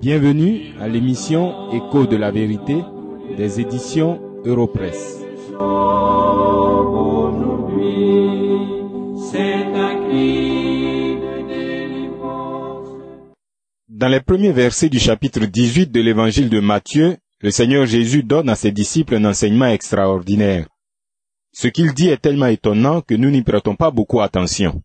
Bienvenue à l'émission Écho de la vérité des éditions Europresse. Dans les premiers versets du chapitre 18 de l'évangile de Matthieu, le Seigneur Jésus donne à ses disciples un enseignement extraordinaire. Ce qu'il dit est tellement étonnant que nous n'y prêtons pas beaucoup attention.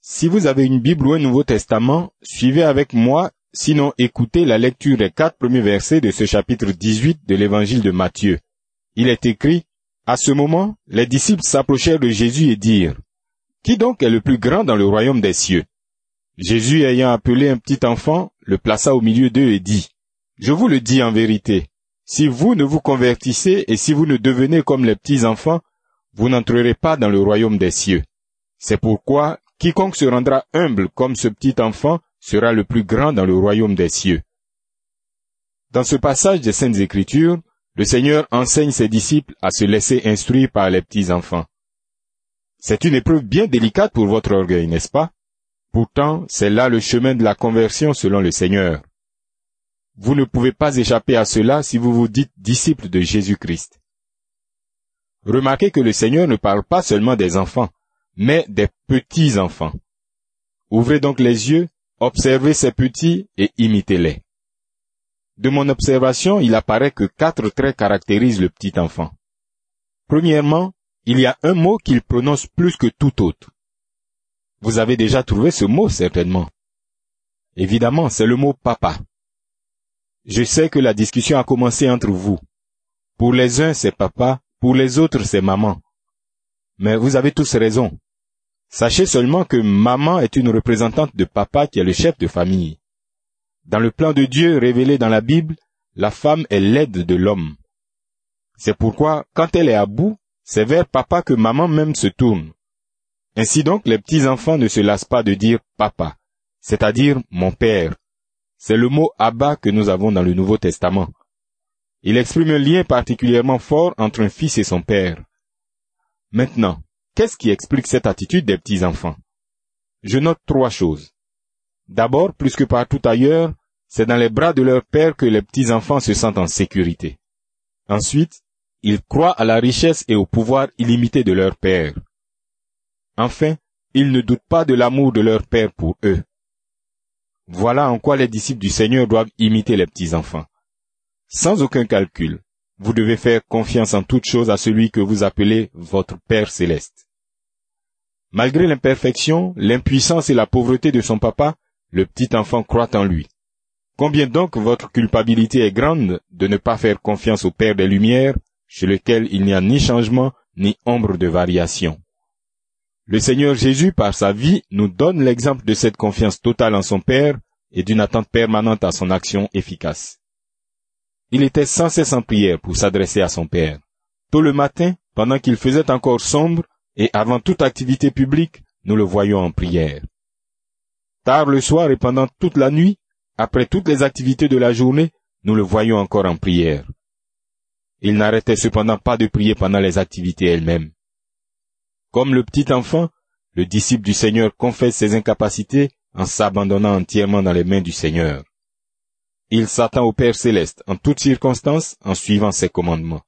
Si vous avez une Bible ou un Nouveau Testament, suivez avec moi, sinon écoutez la lecture des quatre premiers versets de ce chapitre 18 de l'évangile de Matthieu. Il est écrit, À ce moment, les disciples s'approchèrent de Jésus et dirent, Qui donc est le plus grand dans le royaume des cieux? Jésus ayant appelé un petit enfant, le plaça au milieu d'eux et dit, Je vous le dis en vérité, si vous ne vous convertissez et si vous ne devenez comme les petits enfants, vous n'entrerez pas dans le royaume des cieux. C'est pourquoi quiconque se rendra humble comme ce petit enfant sera le plus grand dans le royaume des cieux. Dans ce passage des Saintes Écritures, le Seigneur enseigne ses disciples à se laisser instruire par les petits enfants. C'est une épreuve bien délicate pour votre orgueil, n'est-ce pas? Pourtant, c'est là le chemin de la conversion selon le Seigneur. Vous ne pouvez pas échapper à cela si vous vous dites disciples de Jésus-Christ. Remarquez que le Seigneur ne parle pas seulement des enfants, mais des petits-enfants. Ouvrez donc les yeux, observez ces petits et imitez-les. De mon observation, il apparaît que quatre traits caractérisent le petit enfant. Premièrement, il y a un mot qu'il prononce plus que tout autre. Vous avez déjà trouvé ce mot certainement. Évidemment, c'est le mot papa. Je sais que la discussion a commencé entre vous. Pour les uns, c'est papa, pour les autres, c'est maman. Mais vous avez tous raison. Sachez seulement que maman est une représentante de papa qui est le chef de famille. Dans le plan de Dieu révélé dans la Bible, la femme est l'aide de l'homme. C'est pourquoi, quand elle est à bout, c'est vers papa que maman même se tourne. Ainsi donc, les petits-enfants ne se lassent pas de dire papa, c'est-à-dire mon père. C'est le mot Abba que nous avons dans le Nouveau Testament. Il exprime un lien particulièrement fort entre un fils et son père. Maintenant, qu'est-ce qui explique cette attitude des petits-enfants? Je note trois choses. D'abord, plus que partout ailleurs, c'est dans les bras de leur père que les petits-enfants se sentent en sécurité. Ensuite, ils croient à la richesse et au pouvoir illimité de leur père. Enfin, ils ne doutent pas de l'amour de leur Père pour eux. Voilà en quoi les disciples du Seigneur doivent imiter les petits-enfants. Sans aucun calcul, vous devez faire confiance en toute chose à celui que vous appelez votre Père céleste. Malgré l'imperfection, l'impuissance et la pauvreté de son papa, le petit enfant croit en lui. Combien donc votre culpabilité est grande de ne pas faire confiance au Père des Lumières, chez lequel il n'y a ni changement ni ombre de variation. Le Seigneur Jésus, par sa vie, nous donne l'exemple de cette confiance totale en son Père et d'une attente permanente à son action efficace. Il était sans cesse en prière pour s'adresser à son Père. Tôt le matin, pendant qu'il faisait encore sombre, et avant toute activité publique, nous le voyons en prière. Tard le soir et pendant toute la nuit, après toutes les activités de la journée, nous le voyons encore en prière. Il n'arrêtait cependant pas de prier pendant les activités elles-mêmes. Comme le petit enfant, le disciple du Seigneur confesse ses incapacités en s'abandonnant entièrement dans les mains du Seigneur. Il s'attend au Père céleste en toutes circonstances en suivant ses commandements.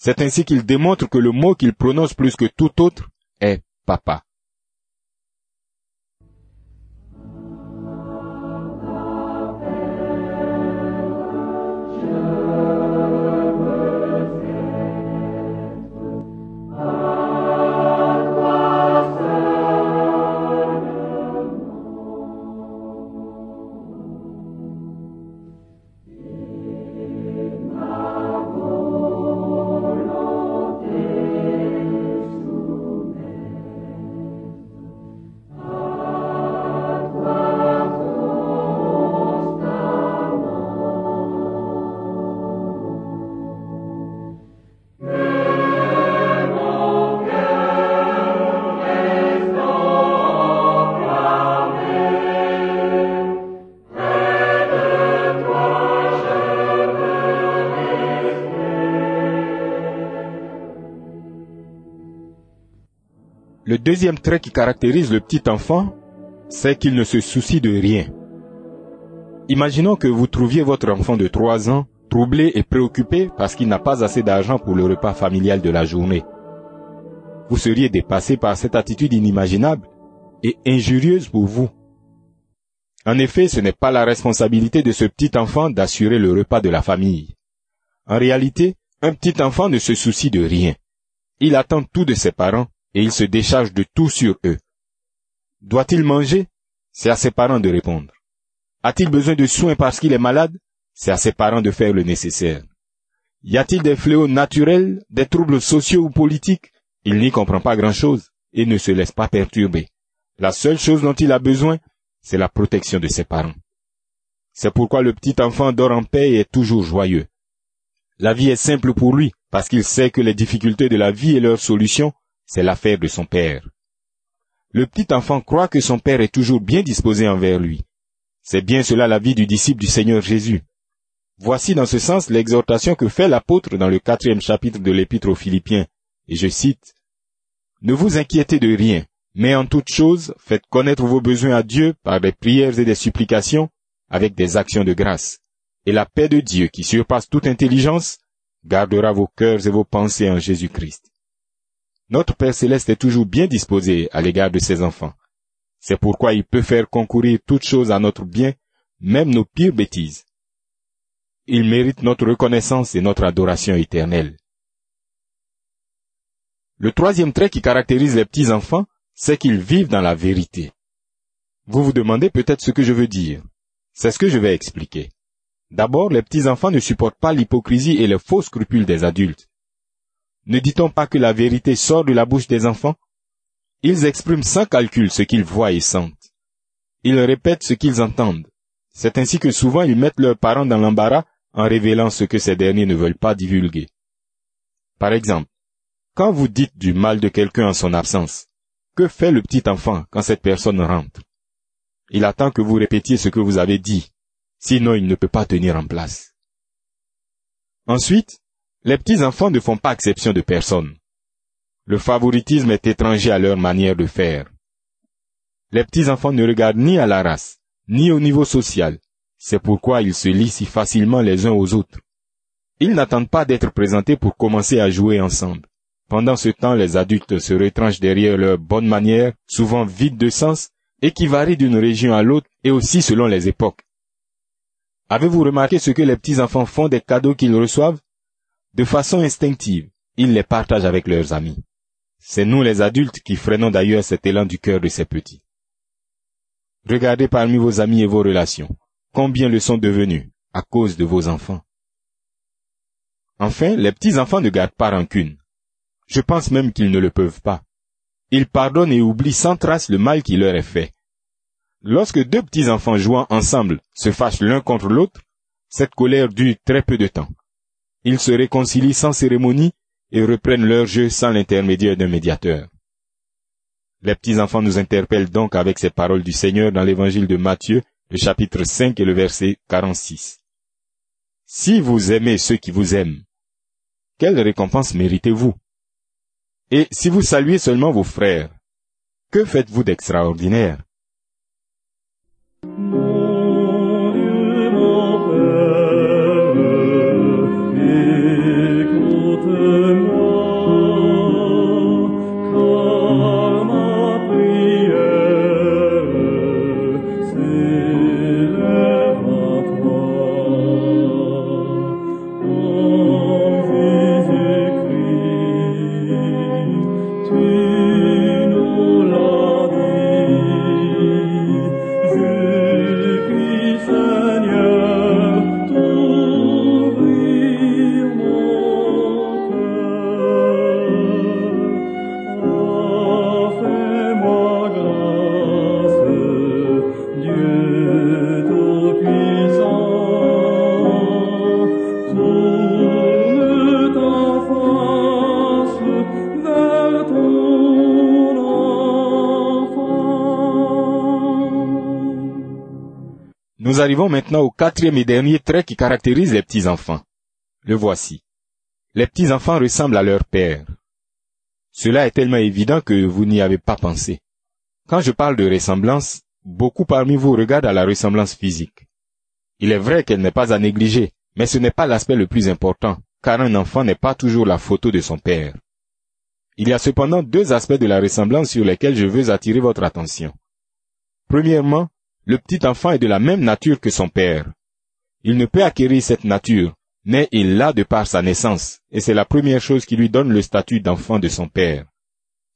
C'est ainsi qu'il démontre que le mot qu'il prononce plus que tout autre est papa. Deuxième trait qui caractérise le petit enfant, c'est qu'il ne se soucie de rien. Imaginons que vous trouviez votre enfant de trois ans troublé et préoccupé parce qu'il n'a pas assez d'argent pour le repas familial de la journée. Vous seriez dépassé par cette attitude inimaginable et injurieuse pour vous. En effet, ce n'est pas la responsabilité de ce petit enfant d'assurer le repas de la famille. En réalité, un petit enfant ne se soucie de rien. Il attend tout de ses parents et il se décharge de tout sur eux. Doit-il manger? C'est à ses parents de répondre. A-t-il besoin de soins parce qu'il est malade? C'est à ses parents de faire le nécessaire. Y a-t-il des fléaux naturels, des troubles sociaux ou politiques? Il n'y comprend pas grand-chose et ne se laisse pas perturber. La seule chose dont il a besoin, c'est la protection de ses parents. C'est pourquoi le petit enfant dort en paix et est toujours joyeux. La vie est simple pour lui, parce qu'il sait que les difficultés de la vie et leurs solutions, c'est l'affaire de son père. Le petit enfant croit que son père est toujours bien disposé envers lui. C'est bien cela la vie du disciple du Seigneur Jésus. Voici dans ce sens l'exhortation que fait l'apôtre dans le quatrième chapitre de l'épître aux Philippiens, et je cite, Ne vous inquiétez de rien, mais en toute chose, faites connaître vos besoins à Dieu par des prières et des supplications, avec des actions de grâce. Et la paix de Dieu, qui surpasse toute intelligence, gardera vos cœurs et vos pensées en Jésus-Christ. Notre Père céleste est toujours bien disposé à l'égard de ses enfants. C'est pourquoi il peut faire concourir toutes choses à notre bien, même nos pires bêtises. Il mérite notre reconnaissance et notre adoration éternelle. Le troisième trait qui caractérise les petits enfants, c'est qu'ils vivent dans la vérité. Vous vous demandez peut-être ce que je veux dire. C'est ce que je vais expliquer. D'abord, les petits-enfants ne supportent pas l'hypocrisie et les faux scrupules des adultes. Ne dit-on pas que la vérité sort de la bouche des enfants? Ils expriment sans calcul ce qu'ils voient et sentent. Ils répètent ce qu'ils entendent. C'est ainsi que souvent ils mettent leurs parents dans l'embarras en révélant ce que ces derniers ne veulent pas divulguer. Par exemple, quand vous dites du mal de quelqu'un en son absence, que fait le petit enfant quand cette personne rentre? Il attend que vous répétiez ce que vous avez dit, sinon il ne peut pas tenir en place. Ensuite, les petits enfants ne font pas exception de personne. Le favoritisme est étranger à leur manière de faire. Les petits enfants ne regardent ni à la race, ni au niveau social. C'est pourquoi ils se lient si facilement les uns aux autres. Ils n'attendent pas d'être présentés pour commencer à jouer ensemble. Pendant ce temps, les adultes se retranchent derrière leurs bonnes manières, souvent vides de sens, et qui varient d'une région à l'autre et aussi selon les époques. Avez-vous remarqué ce que les petits-enfants font des cadeaux qu'ils reçoivent? De façon instinctive, ils les partagent avec leurs amis. C'est nous les adultes qui freinons d'ailleurs cet élan du cœur de ces petits. Regardez parmi vos amis et vos relations, combien le sont devenus à cause de vos enfants. Enfin, les petits-enfants ne gardent pas rancune. Je pense même qu'ils ne le peuvent pas. Ils pardonnent et oublient sans trace le mal qui leur est fait. Lorsque deux petits enfants jouant ensemble se fâchent l'un contre l'autre, cette colère dure très peu de temps. Ils se réconcilient sans cérémonie et reprennent leur jeu sans l'intermédiaire d'un médiateur. Les petits enfants nous interpellent donc avec ces paroles du Seigneur dans l'évangile de Matthieu, le chapitre 5 et le verset 46. Si vous aimez ceux qui vous aiment, quelle récompense méritez-vous? Et si vous saluez seulement vos frères, que faites-vous d'extraordinaire? Arrivons maintenant au quatrième et dernier trait qui caractérise les petits-enfants. Le voici. Les petits-enfants ressemblent à leur père. Cela est tellement évident que vous n'y avez pas pensé. Quand je parle de ressemblance, beaucoup parmi vous regardent à la ressemblance physique. Il est vrai qu'elle n'est pas à négliger, mais ce n'est pas l'aspect le plus important, car un enfant n'est pas toujours la photo de son père. Il y a cependant deux aspects de la ressemblance sur lesquels je veux attirer votre attention. Premièrement, le petit enfant est de la même nature que son père. Il ne peut acquérir cette nature, mais il l'a de par sa naissance, et c'est la première chose qui lui donne le statut d'enfant de son père.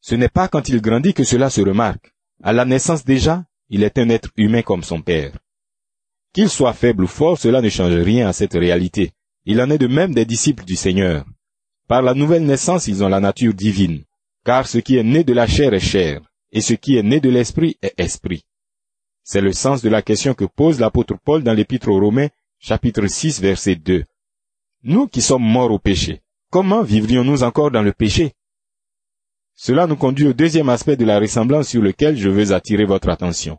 Ce n'est pas quand il grandit que cela se remarque. À la naissance déjà, il est un être humain comme son père. Qu'il soit faible ou fort, cela ne change rien à cette réalité. Il en est de même des disciples du Seigneur. Par la nouvelle naissance, ils ont la nature divine, car ce qui est né de la chair est chair, et ce qui est né de l'esprit est esprit. C'est le sens de la question que pose l'apôtre Paul dans l'épître aux Romains, chapitre 6, verset 2. Nous qui sommes morts au péché, comment vivrions-nous encore dans le péché? Cela nous conduit au deuxième aspect de la ressemblance sur lequel je veux attirer votre attention.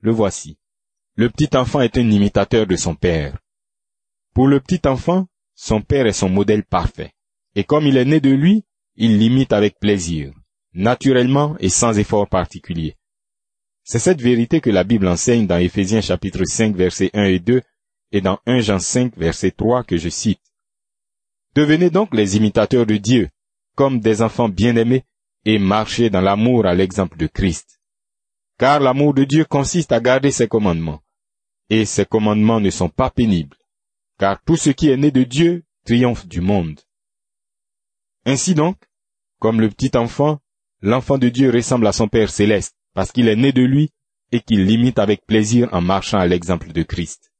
Le voici. Le petit enfant est un imitateur de son père. Pour le petit enfant, son père est son modèle parfait. Et comme il est né de lui, il l'imite avec plaisir, naturellement et sans effort particulier. C'est cette vérité que la Bible enseigne dans Éphésiens chapitre 5 versets 1 et 2 et dans 1 Jean 5 verset 3 que je cite. Devenez donc les imitateurs de Dieu, comme des enfants bien-aimés, et marchez dans l'amour à l'exemple de Christ. Car l'amour de Dieu consiste à garder ses commandements. Et ses commandements ne sont pas pénibles, car tout ce qui est né de Dieu triomphe du monde. Ainsi donc, comme le petit enfant, l'enfant de Dieu ressemble à son Père céleste, parce qu'il est né de lui et qu'il l'imite avec plaisir en marchant à l'exemple de Christ.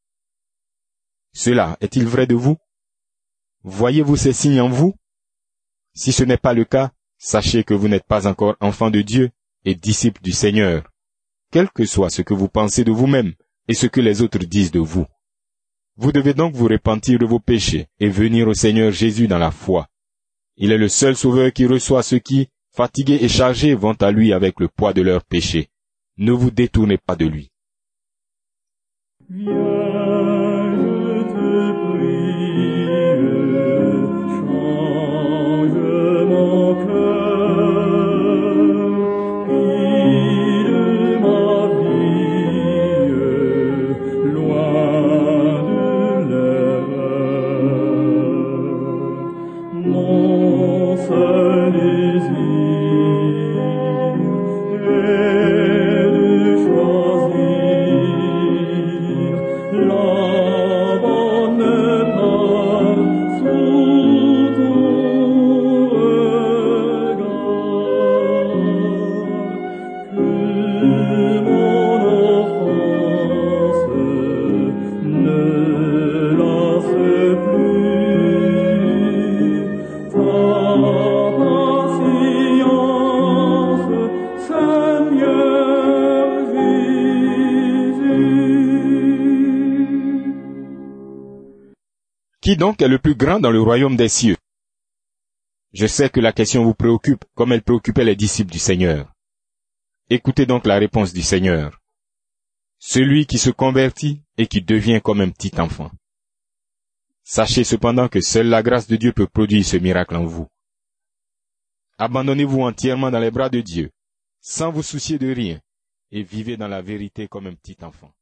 Cela est-il vrai de vous? Voyez-vous ces signes en vous? Si ce n'est pas le cas, sachez que vous n'êtes pas encore enfant de Dieu et disciple du Seigneur, quel que soit ce que vous pensez de vous-même et ce que les autres disent de vous. Vous devez donc vous repentir de vos péchés et venir au Seigneur Jésus dans la foi. Il est le seul sauveur qui reçoit ceux qui, fatigués et chargés, vont à lui avec le poids de leurs péchés. Ne vous détournez pas de lui. Donc est le plus grand dans le royaume des cieux Je sais que la question vous préoccupe comme elle préoccupait les disciples du Seigneur. Écoutez donc la réponse du Seigneur. Celui qui se convertit et qui devient comme un petit enfant. Sachez cependant que seule la grâce de Dieu peut produire ce miracle en vous. Abandonnez-vous entièrement dans les bras de Dieu, sans vous soucier de rien, et vivez dans la vérité comme un petit enfant.